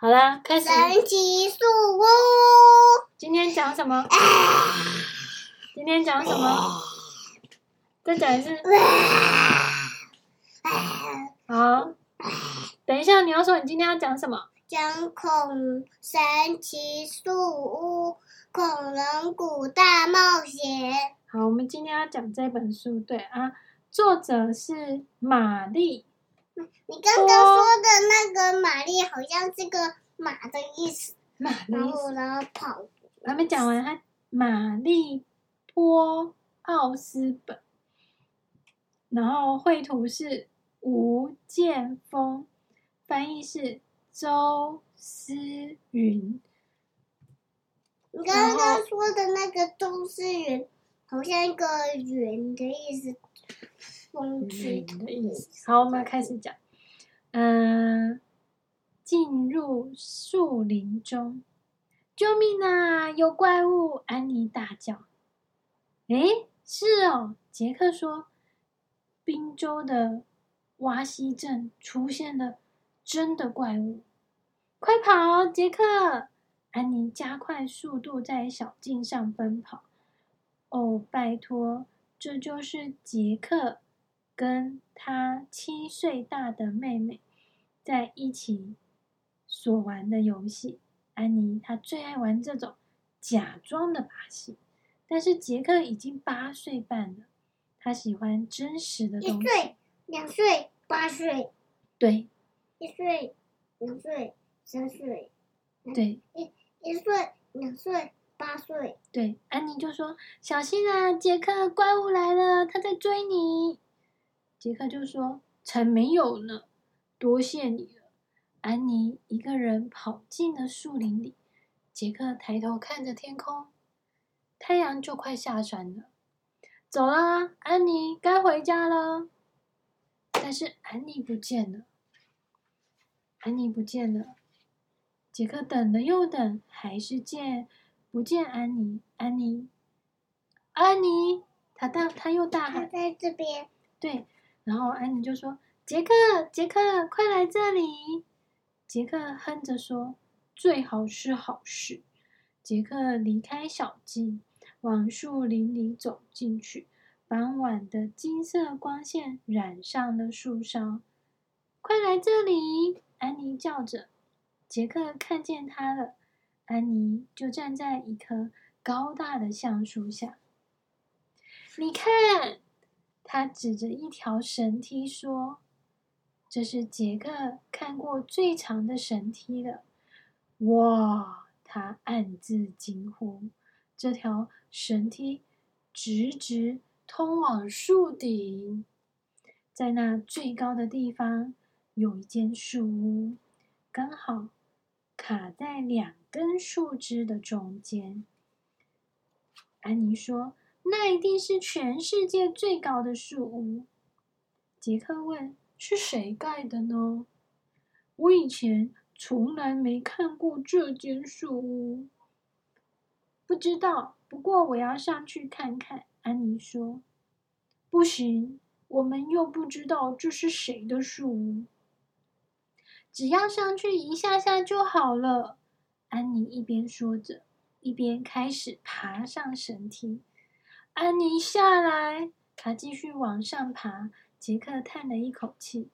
好啦，开始。神奇树屋。今天讲什么？今天讲什么？再讲一次。好，等一下，你要说你今天要讲什么？讲恐神奇树屋，恐龙谷大冒险。好，我们今天要讲这本书，对啊，作者是玛丽。你刚刚说的那个玛丽，好像是个马的意思。马后然后跑。还没讲完，他玛丽波奥斯本，然后绘图是吴建峰，翻译是周思云。你刚刚说的那个周思云，好像一个云的意思。风吹的意思。好，我们开始讲。嗯、进入树林中，救命啊！有怪物！安妮大叫。诶，是哦，杰克说，宾州的瓦西镇出现了真的怪物，快跑，杰克！安妮加快速度在小径上奔跑。哦，拜托，这就是杰克。跟他七岁大的妹妹在一起所玩的游戏，安妮她最爱玩这种假装的把戏。但是杰克已经八岁半了，他喜欢真实的东西。一岁、两岁、八岁，对，一岁、两岁、三岁，对，一一岁、两岁、八岁，对。安妮就说：“小心啊，杰克，怪物来了，他在追你。”杰克就说：“才没有呢，多谢你了。”安妮一个人跑进了树林里。杰克抬头看着天空，太阳就快下山了。走啦，安妮，该回家了。但是安妮不见了，安妮不见了。杰克等了又等，还是见不见安妮。安妮，安妮，他大，他又大喊：“在这边。”对。然后安妮就说：“杰克，杰克，快来这里！”杰克哼着说：“最好是好事。”杰克离开小径，往树林里走进去。傍晚的金色光线染上了树梢。“快来这里！”安妮叫着。杰克看见他了。安妮就站在一棵高大的橡树下。“你看。”他指着一条绳梯说：“这是杰克看过最长的绳梯了。”哇！他暗自惊呼：“这条绳梯直直通往树顶，在那最高的地方有一间树屋，刚好卡在两根树枝的中间。”安妮说。那一定是全世界最高的树屋。杰克问：“是谁盖的呢？”我以前从来没看过这间树屋，不知道。不过我要上去看看。安妮说：“不行，我们又不知道这是谁的树屋。只要上去一下下就好了。”安妮一边说着，一边开始爬上绳梯。安妮下来，他继续往上爬。杰克叹了一口气：“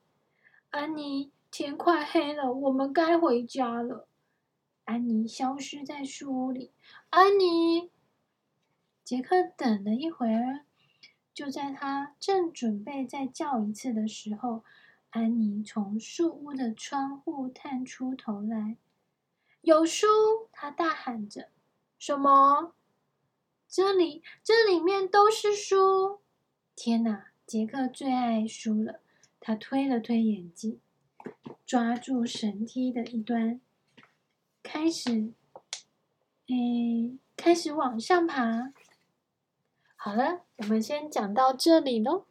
安妮，天快黑了，我们该回家了。”安妮消失在树屋里。安妮，杰克等了一会儿，就在他正准备再叫一次的时候，安妮从树屋的窗户探出头来。“有书！”他大喊着。“什么？”这里，这里面都是书。天哪，杰克最爱书了。他推了推眼镜，抓住绳梯的一端，开始，嗯，开始往上爬。好了，我们先讲到这里喽。